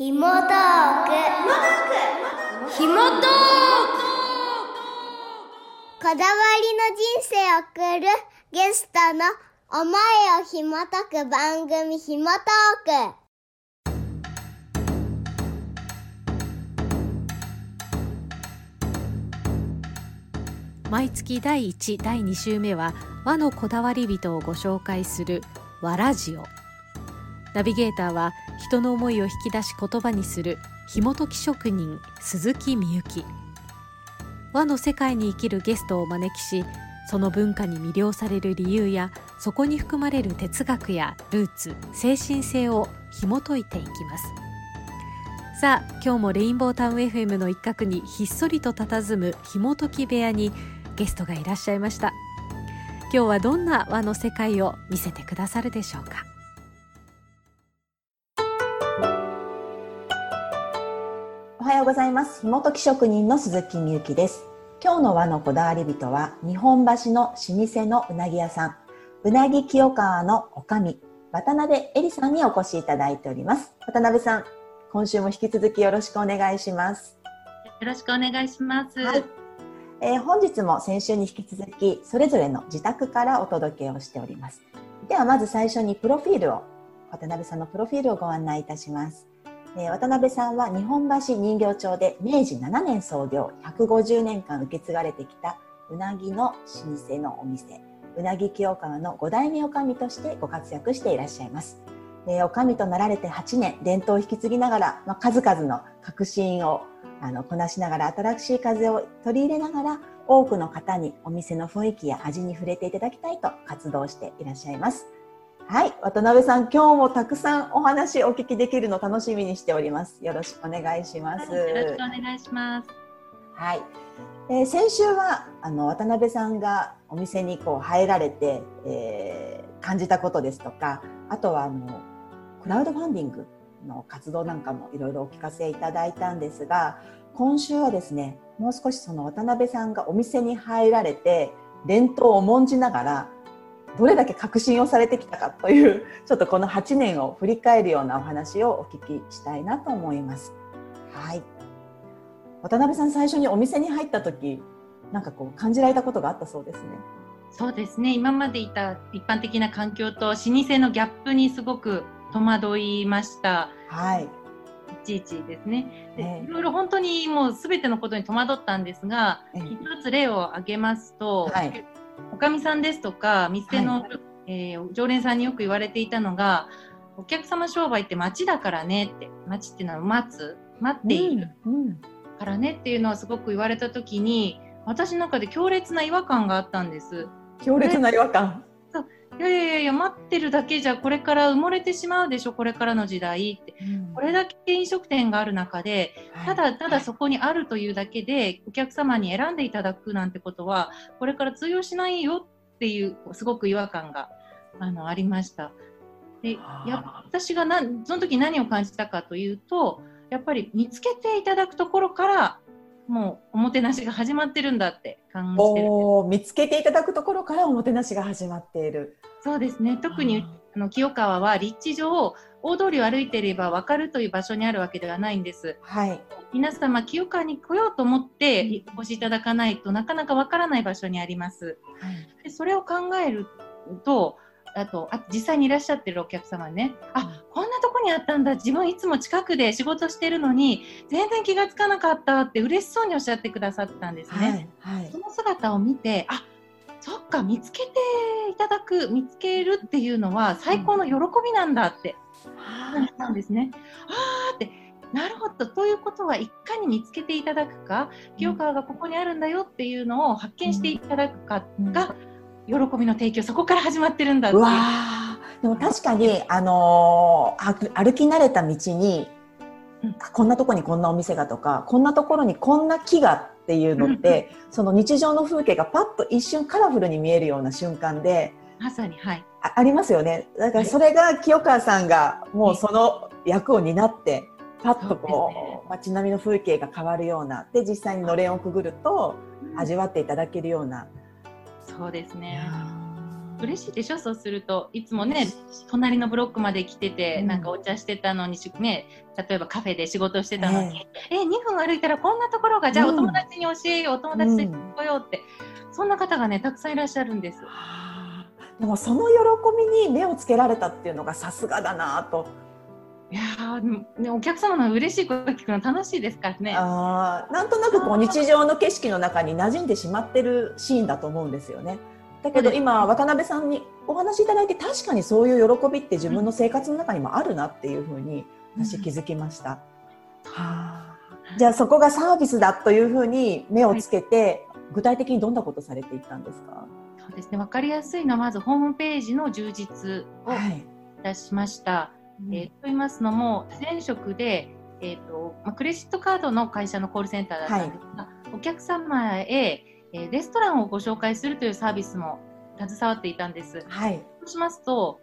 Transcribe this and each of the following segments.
ひもトークひもトークこだわりの人生を送るゲストの思いをひもとく番組ひもトーク毎月第1第2週目は和のこだわり人をご紹介する和ラジオ。ナビゲーターは人の思いを引き出し言葉にする紐解き職人鈴木みゆき。和の世界に生きるゲストをお招きしその文化に魅了される理由やそこに含まれる哲学やルーツ精神性を紐解いていきます。さあ今日もレインボータウン FM の一角にひっそりと佇む紐解き部屋にゲストがいらっしゃいました。今日はどんな和の世界を見せてくださるでしょうか？はようございます。紐解き職人の鈴木みゆきです。今日の和のこだわり人は日本橋の老舗のうなぎ屋さんうなぎ清川のおかみ渡辺恵里さんにお越しいただいております。渡辺さん今週も引き続きよろしくお願いします。よろしくお願いします、はい。えー本日も先週に引き続きそれぞれの自宅からお届けをしております。ではまず最初にプロフィールを渡辺さんのプロフィールをご案内いたします、え渡辺さんは日本橋人形町で明治7年創業150年間受け継がれてきたうなぎの老舗のお店うなぎ清川の5代目女将としてご活躍していらっしゃいますえー、おかみとなられて8年伝統を引き継ぎながら、まあ、数々の革新をあのこなしながら新しい風を取り入れながら多くの方にお店の雰囲気や味に触れていただきたいと活動していらっしゃいます。はい、渡辺さん、今日もたくさんお話お聞きできるの楽しみにしております。よろしくお願いします。よろしくお願いしますはい。えー先週はあの渡辺さんがお店にこう入られて、えー感じたことですとか、あとはあのクラウドファンディングの活動なんかもいろいろお聞かせいただいたんですが、今週はですね、もう少しその渡辺さんがお店に入られて伝統を重んじながらどれだけ革新をされてきたかという ちょっとこの8年を振り返るようなお話をお聞きしたいなと思います。はい。渡辺さん最初にお店に入った時なんかこう感じられたことがあったそうですね。そうですね今までいた一般的な環境と老舗のギャップにすごく戸惑いましたはい。いちいちですねでええいろいろ本当にもう全てのことに戸惑ったんですがええ一つ例を挙げますと、はいおかみさんですとか店の、えー常連さんによく言われていたのがお客様商売って街だからねって街っていうのは待つ待っている、うん。うんからねっていうのはすごく言われた時に私の中で強烈な違和感があったんです。強烈な違和感。いやいやいや待ってるだけじゃこれから埋もれてしまうでしょこれからの時代って。これだけ飲食店がある中でただただそこにあるというだけでお客様に選んでいただくなんてことはこれから通用しないよっていうすごく違和感があのありました。でや私がなその時何を感じたかというとやっぱり見つけていただくところからもうおもてなしが始まってるんだって感じてる見つけていただくところからおもてなしが始まっている。そうですね。特にあの清川は立地上大通りを歩いていれば分かるという場所にあるわけではないんです。はい。皆様清川に来ようと思ってお越しいただかないとなかなか分からない場所にあります。でそれを考えるとあとあ実際にいらっしゃってるお客様にね。あこんなとこにあったんだ。自分いつも近くで仕事してるのに全然気がつかなかったって嬉しそうにおっしゃってくださったんですね、はい。はい。そ。の姿を見てあそっか見つけていただく見つけるっていうのは最高の喜びなんだって感じたんですね。あーってなるほど。ということはいかに見つけていただくか清川がここにあるんだよっていうのを発見していただくかが喜びの提供そこから始まってるんだっていう。うわー。でも確かに、あのー歩歩き慣れた道に、うん。あこんなとこにこんなお店がとかこんなところにこんな木がっていうのって、その日常の風景がパッと一瞬カラフルに見えるような瞬間でまさにはい。あありますよね。だからそれが清川さんがもうその役を担ってパッとそうねこう街並みの風景が変わるようなで実際にのれんをくぐると味わっていただけるような。そうですね嬉しいでしょ？そうするといつもね隣のブロックまで来てて、うん。なんかお茶してたのにしね例えばカフェで仕事してたのに、え。2分歩いたらこんなところがじゃあうんお友達に教えよう、お友達と行こようって、そんな方がねたくさんいらっしゃるんです。はあでもその喜びに目をつけられたっていうのがさすがだなと。いやねお客様の嬉しい声聞くの楽しいですからね。あー。なんとなくこう日常の景色の中に馴染んでしまってるシーンだと思うんですよね。だけど今渡辺さんにお話しいただいて確かにそういう喜びって自分の生活の中にもあるなっていうふうに私気づきました。はあじゃあそこがサービスだというふうに目をつけて、具体的にどんなことされていったんですか？そうですね分かりやすいのはまずホームページの充実をいい。たしました。えーと言いますのも前職で、えーとまあ、クレジットカードの会社のコールセンターだったんですが、お客様へ、えーレストランをご紹介するというサービスも携わっていたんです。はい。そうしますと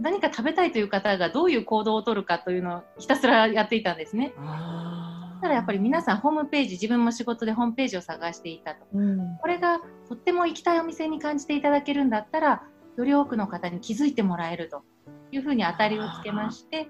何か食べたいという方がどういう行動をとるかというのをひたすらやっていたんですね。あただやっぱり皆さんホームページ自分も仕事でホームページを探していたと。うん。これがとっても行きたいお店に感じていただけるんだったらより多くの方に気づいてもらえるというふうに当たりをつけまして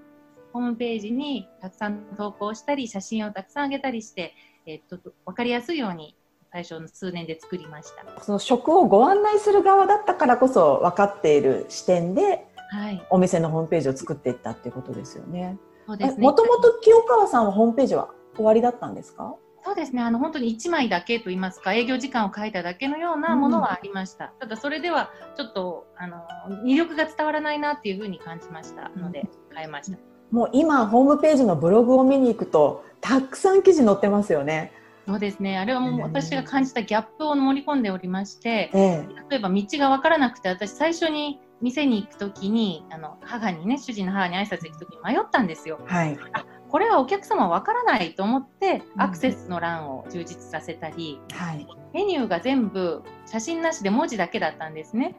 ホームページにたくさん投稿したり写真をたくさん上げたりして、えっと分かりやすいように最初の数年で作りました。その食をご案内する側だったからこそ分かっている視点ではい、お店のホームページを作っていったっていうことですよね。そうですね。もともと清川さんはホームページは終わりだったんですか？そうですね。あの本当に1枚だけと言いますか、営業時間を書いただけのようなものはありました。ただそれではちょっとあの魅力が伝わらないなっていうふうに感じましたので変えました。もう今ホームページのブログを見に行くとたくさん記事載ってますよね。そうですね。あれはもうね私が感じたギャップを盛り込んでおりまして、ええ。例えば道が分からなくて、私最初に店に行くときに、あの母にね、主人の母に挨拶行くときに迷ったんですよ。はい。これはお客様分からないと思って、うんアクセスの欄を充実させたり、はい。メニューが全部写真なしで文字だけだったんですね。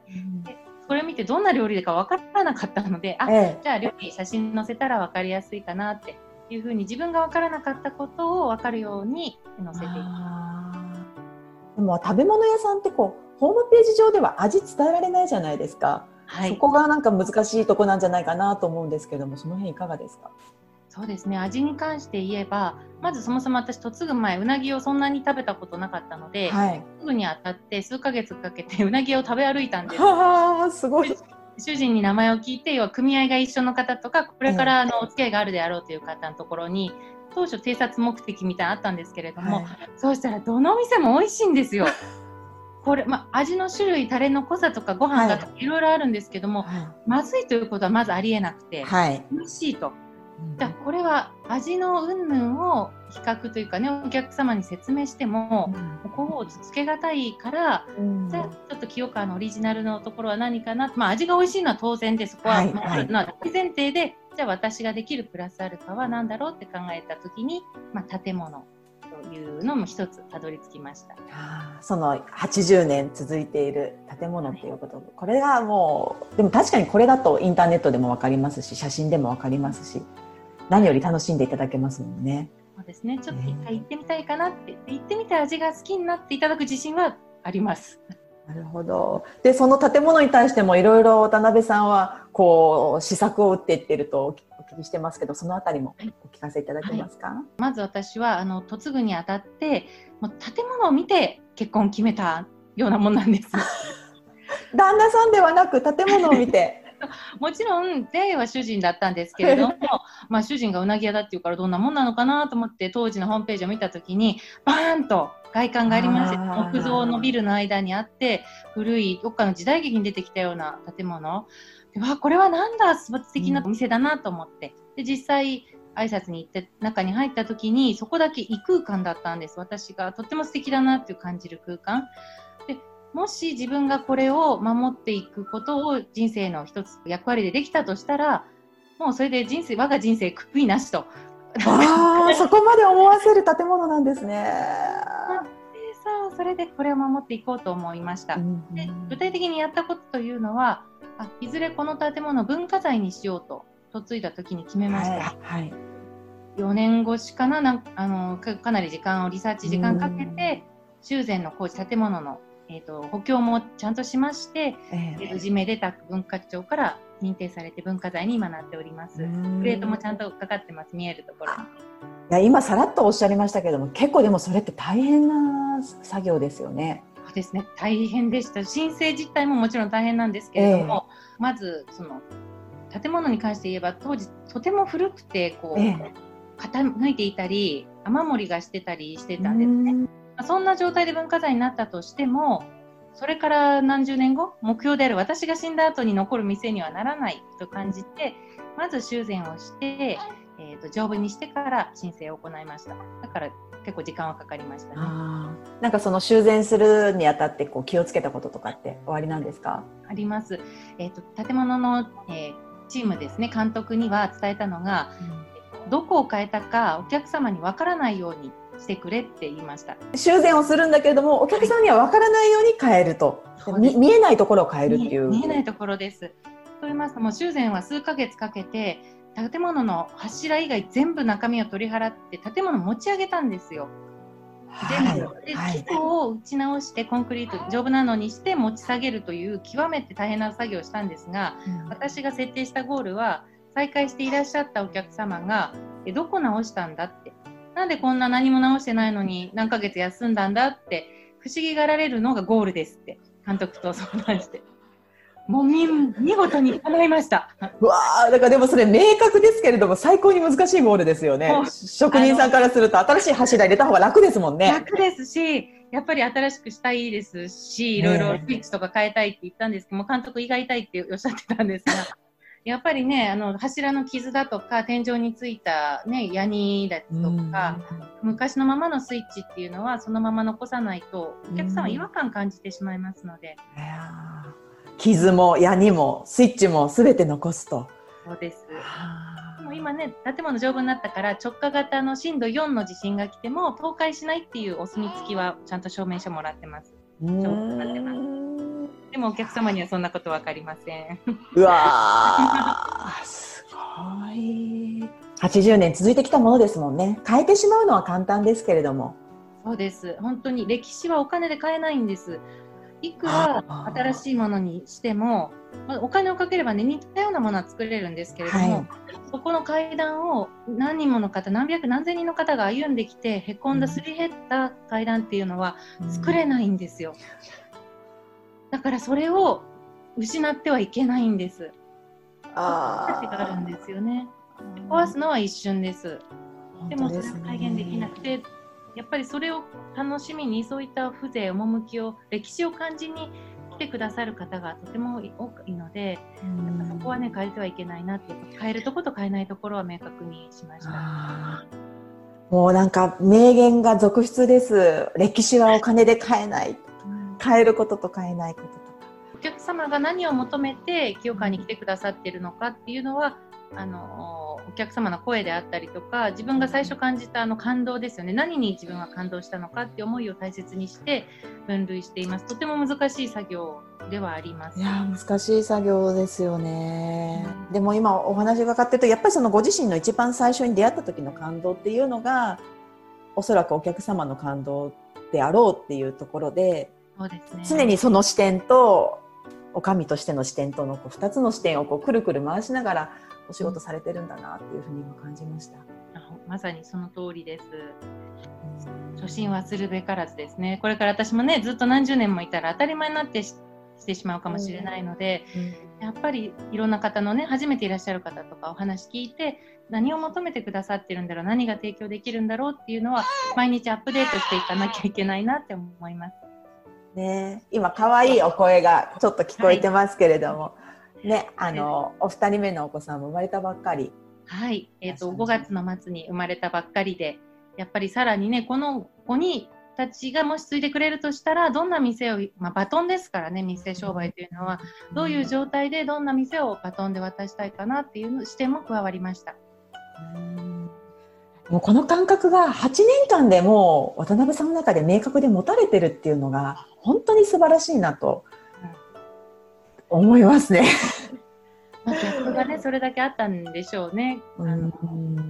それを見てどんな料理か分からなかったので、あ、ええ。じゃあ料理写真載せたら分かりやすいかなっていうふうに自分が分からなかったことを分かるように載せていきます。でも食べ物屋さんってこうホームページ上では味伝えられないじゃないですか。はい。そこがなんか難しいとこなんじゃないかなと思うんですけども、その辺いかがですか？そうですね味に関して言えばまずそもそも私嫁ぐ前うなぎをそんなに食べたことなかったので、はい。すぐにあたって数ヶ月かけてうなぎを食べ歩いたんですはあ、すごい。主人に名前を聞いて要は組合が一緒の方とかこれからあのお付き合いがあるであろうという方のところに当初偵察目的みたいなのあったんですけれども、はいそうしたらどの店も美味しいんですよ。これ、まあ、味の種類タレの濃さとかご飯がとかいろいろあるんですけども、まずいということはまずありえなくて、はい。美味しいと。じゃあこれは味の云々を比較というかねお客様に説明しても、ここをつけがたいから、うん。じゃあちょっと清川のオリジナルのところは何かな、まあ、味が美味しいのは当然でそこははいは大前提で、じゃあ私ができるプラスアルファは何だろうって考えた時に、まあ、建物というのも一つたどり着きました。その80年続いている建物っていうこと、これがもうでも確かにこれだとインターネットでも分かりますし写真でも分かりますし何より楽しんでいただけますもんね。そうですねちょっと一回行ってみたいかなって行ってみて味が好きになっていただく自信はあります。なるほど。でその建物に対してもいろいろ渡辺さんはこう試作を打っていってるとお聞きしてますけどそのあたりもお聞かせいただけますか、まず私はあの嫁ぐにあたってもう建物を見て結婚を決めたようなもんなんです。旦那さんではなく建物を見て もちろん出会いは主人だったんですけれども まあ主人がうなぎ屋だっていうからどんなもんなのかなと思って当時のホームページを見た時にバーンと外観がありまして木造のビルの間にあって古いどっかの時代劇に出てきたような建物。でわあこれはなんだ素敵なお店だなと思って。で実際挨拶に行って中に入った時にそこだけ異空間だったんです。私がとっても素敵だなっていう感じる空間。でもし自分がこれを守っていくことを人生の一つ役割でできたとしたらもうそれで人生我が人生悔いなしと。ああ そこまで思わせる建物なんですね。でさそれでこれを守っていこうと思いました。うんで具体的にやったことというのはあいずれこの建物を文化財にしようと嫁いだ時に決めました。はいはい4年越しかななんあのかかなり時間をリサーチ時間かけて修繕の工事建物のえーと、補強もちゃんとしまして、えー、じめ出た文化庁から認定されて文化財に今なっております。プレートもちゃんとかかってます、見えるところ。いや今さらっとおっしゃりましたけども結構でもそれって大変な作業ですよね。そうですね大変でした申請自体ももちろん大変なんですけれども、えー、まずその建物に関して言えば当時とても古くてこう、えー、傾いていたり雨漏りがしてたりしてたんですね。そんな状態で文化財になったとしてもそれから何十年後目標である私が死んだ後に残る店にはならないと感じてまず修繕をして、えーと、丈夫にしてから申請を行いました。だから結構時間はかかりましたね。なんかその修繕するにあたってこう気をつけたこととかって終わりなんですか？あります、えーと、建物の、えー、チームですね監督には伝えたのが、うん、どこを変えたかお客様にわからないようにしてくれって言いました。修繕をするんだけれどもお客さんには分からないように変えると、はい、見えないところを変えるっていう。見えないところです。と言いますともう修繕は数ヶ月かけて建物の柱以外全部中身を取り払って建物持ち上げたんですよ。全部、で、基礎を打ち直してコンクリート丈夫なのにして持ち下げるという極めて大変な作業をしたんですが、うん、私が設定したゴールは再開していらっしゃったお客様がえどこ直したんだってなんでこんな何も直してないのに何ヶ月休んだんだって不思議がられるのがゴールですって監督と相談して。もう見見事に叶いました。わあ、だからでもそれ明確ですけれども最高に難しいゴールですよね。職人さんからすると新しい柱入れた方が楽ですもんね。楽ですし、やっぱり新しくしたいですし、いろいろスイッチとか変えたいって言ったんですけども、監督胃が痛いっておっしゃってたんですが、やっぱりね、あの柱の傷だとか、天井についた、ね、ヤニだとか、昔のままのスイッチっていうのは、そのまま残さないと、お客さんは違和感感じてしまいますので。傷もヤニもスイッチもすべて残すと。そうです。もう今ね、建物丈夫になったから直下型の震度4の地震が来ても倒壊しないっていうお墨付きはちゃんと証明書もらってます。丈夫になってます。でもお客様にはそんなこと分かりません。うわすごい。80年続いてきたものですもんね。変えてしまうのは簡単ですけれども。そうです。本当に歴史はお金で買えないんです。いくら新しいものにしても、まあ、お金をかければね似たようなものは作れるんですけれども、はい、そこの階段を何人もの方何百何千人の方が歩んできてへこんだすり減った階段っていうのは作れないんですよ。うんだからそれを失ってはいけないんです。あ価値があるんですよね。壊すのは一瞬です。でもそれを再現できなくて、やっぱりそれを楽しみにそういった風情、趣を、歴史を感じに来てくださる方がとても多いので、そこはね変えてはいけないなって変えるとこと変えないところは明確にしました。もうなんか名言が続出です。歴史はお金で買えない。変えることと変えないこととか。お客様が何を求めて清川に来てくださっているのかっていうのはあのお客様の声であったりとか自分が最初感じたあの感動ですよね。何に自分が感動したのかって思いを大切にして分類しています。とても難しい作業ではあります。いや難しい作業ですよね、うん、でも今お話伺ってるとやっぱりそのご自身の一番最初に出会った時の感動っていうのがおそらくお客様の感動であろうっていうところでそうですね、常にその視点とお上としての視点とのこう2つの視点をこうくるくる回しながらお仕事されてるんだなっていうふうに今感じました。まさにその通りです。初心はするべからずですね。これから私もねずっと何十年もいたら当たり前になってしてしまう。かもしれないので、う。ん、やっぱりいろんな方のね初めていらっしゃる方とかお話聞いて何を求めてくださってるんだろう。何が提供できるんだろう。っていう。のは毎日アップデートしていかなきゃいけないなって思います。ね、今可愛いお声がちょっと聞こえてますけれども、はい、ね、あのお二人目のお子さんも生まれたばっかり。はい、えっ、ー、と5月の末に生まれたばっかりで、やっぱりさらにねこの子にたちがもし継いでくれるとしたらどんな店を、まあ、バトンですからね店商売というのはどういう状態でどんな店をバトンで渡したいかなっていう視点も加わりました。うんもうこの感覚が8年間でも渡辺さんの中で明確で持たれてるっていうのが本当に素晴らしいなと思いますね。まあ、ギャップがねそれだけあったんでしょうね。あの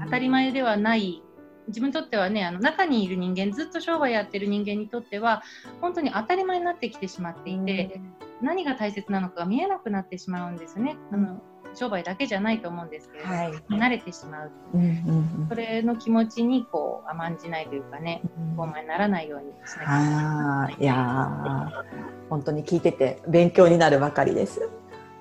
当たり前ではない自分にとってはねあの中にいる人間ずっと商売やってる人間にとっては本当に当たり前になってきてしまっていて、何が大切なのかが見えなくなってしまうんですね。あの商売だけじゃないと思うんですけれど、はい、慣れてしまう、うんうんうん、それの気持ちにこう甘んじないというかね、傲慢にならないようにしなきゃいけない。いや本当に聞いてて勉強になるばかりです。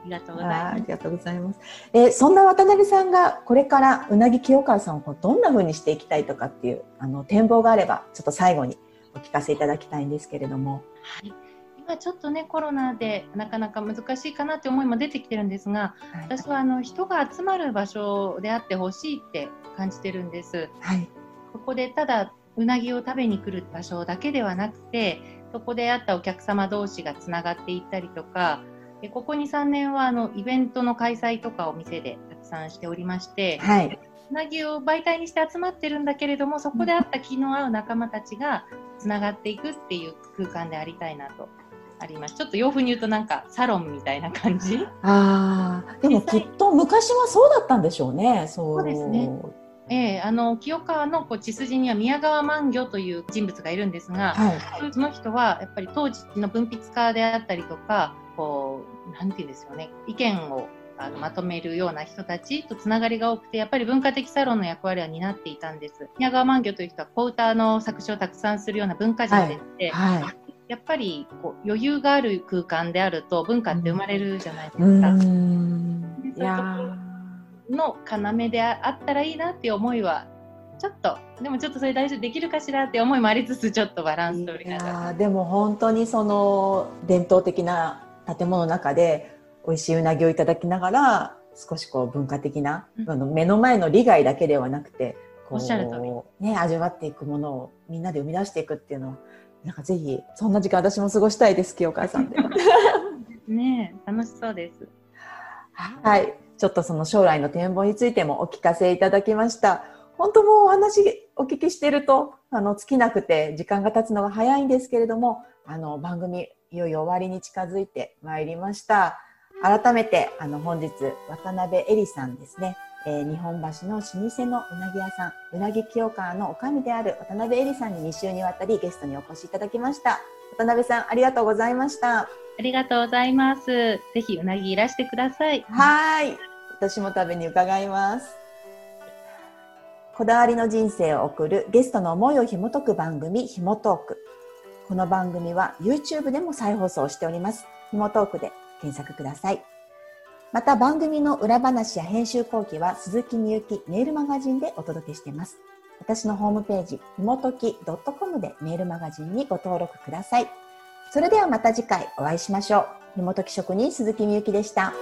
ありがとうございます。ありがとうございます。えそんな渡辺さんがこれからうなぎ清川さんをどんな風にしていきたいとかっていうあの展望があればちょっと最後にお聞かせいただきたいんですけれども。はい。今ちょっとねコロナでなかなか難しいかなって思いも出てきてるんですが、はい、私はあの人が集まる場所であってほしいって感じてるんです。はい。ここでただうなぎを食べに来る場所だけではなくてそこで会ったお客様同士がつながっていったりとかでここ2、3年はあのイベントの開催とかを店でたくさんしておりまして、はい、うなぎを媒体にして集まってるんだけれどもそこで会った気の合う仲間たちがつながっていくっていう空間でありたいなとあります。ちょっと洋風に言うとなんかサロンみたいな感じ？ああ、でもきっと昔はそうだったんでしょうね。そうですね。えー、あの清川のこう血筋には宮川万魚という人物がいるんですが、はい、その人はやっぱり当時の文筆家であったりとかこうなんていうんですよね意見をあのまとめるような人たちとつながりが多くてやっぱり文化的サロンの役割は担っていたんです。宮川万魚という人は小歌の作詞をたくさんするような文化人でして、はいはい、やっぱりこう余裕がある空間であると文化って生まれるじゃないですか。いやの要であったらいいなっていう思いはちょっとでもちょっとそれ大丈夫できるかしらって思いもありつつちょっとバランス取りながら。でも本当にその伝統的な建物の中で美味しいうなぎをいただきながら少しこう文化的な、うん、あの目の前の利害だけではなくてこうね味わっていくものをみんなで生み出していくっていうのはなんかぜひそんな時間私も過ごしたいです清川さんで。ね楽しそうです。はいちょっとその将来の展望についてもお聞かせいただきました。本当もうお話お聞きしているとあの尽きなくて時間が経つのが早いんですけれどもあの番組いよいよ終わりに近づいてまいりました。改めて、あの、本日、渡辺恵里さんですね、えー、日本橋の老舗のうなぎ屋さん、うなぎ清川のおみである渡辺恵里さんに2週にわたりゲストにお越しいただきました。渡辺さん、ありがとうございました。ありがとうございます。ぜひうなぎいらしてください。はい。私も食べに伺います。こだわりの人生を送るゲストの思いを紐解く番組、ひもトーク。この番組は YouTube でも再放送しております。ひもトークで検索ください。また番組の裏話や編集後期は鈴木みゆきメールマガジンでお届けしています。私のホームページ、ひもとき .com でメールマガジンにご登録ください。それではまた次回お会いしましょう。ひもとき職人鈴木みゆきでした。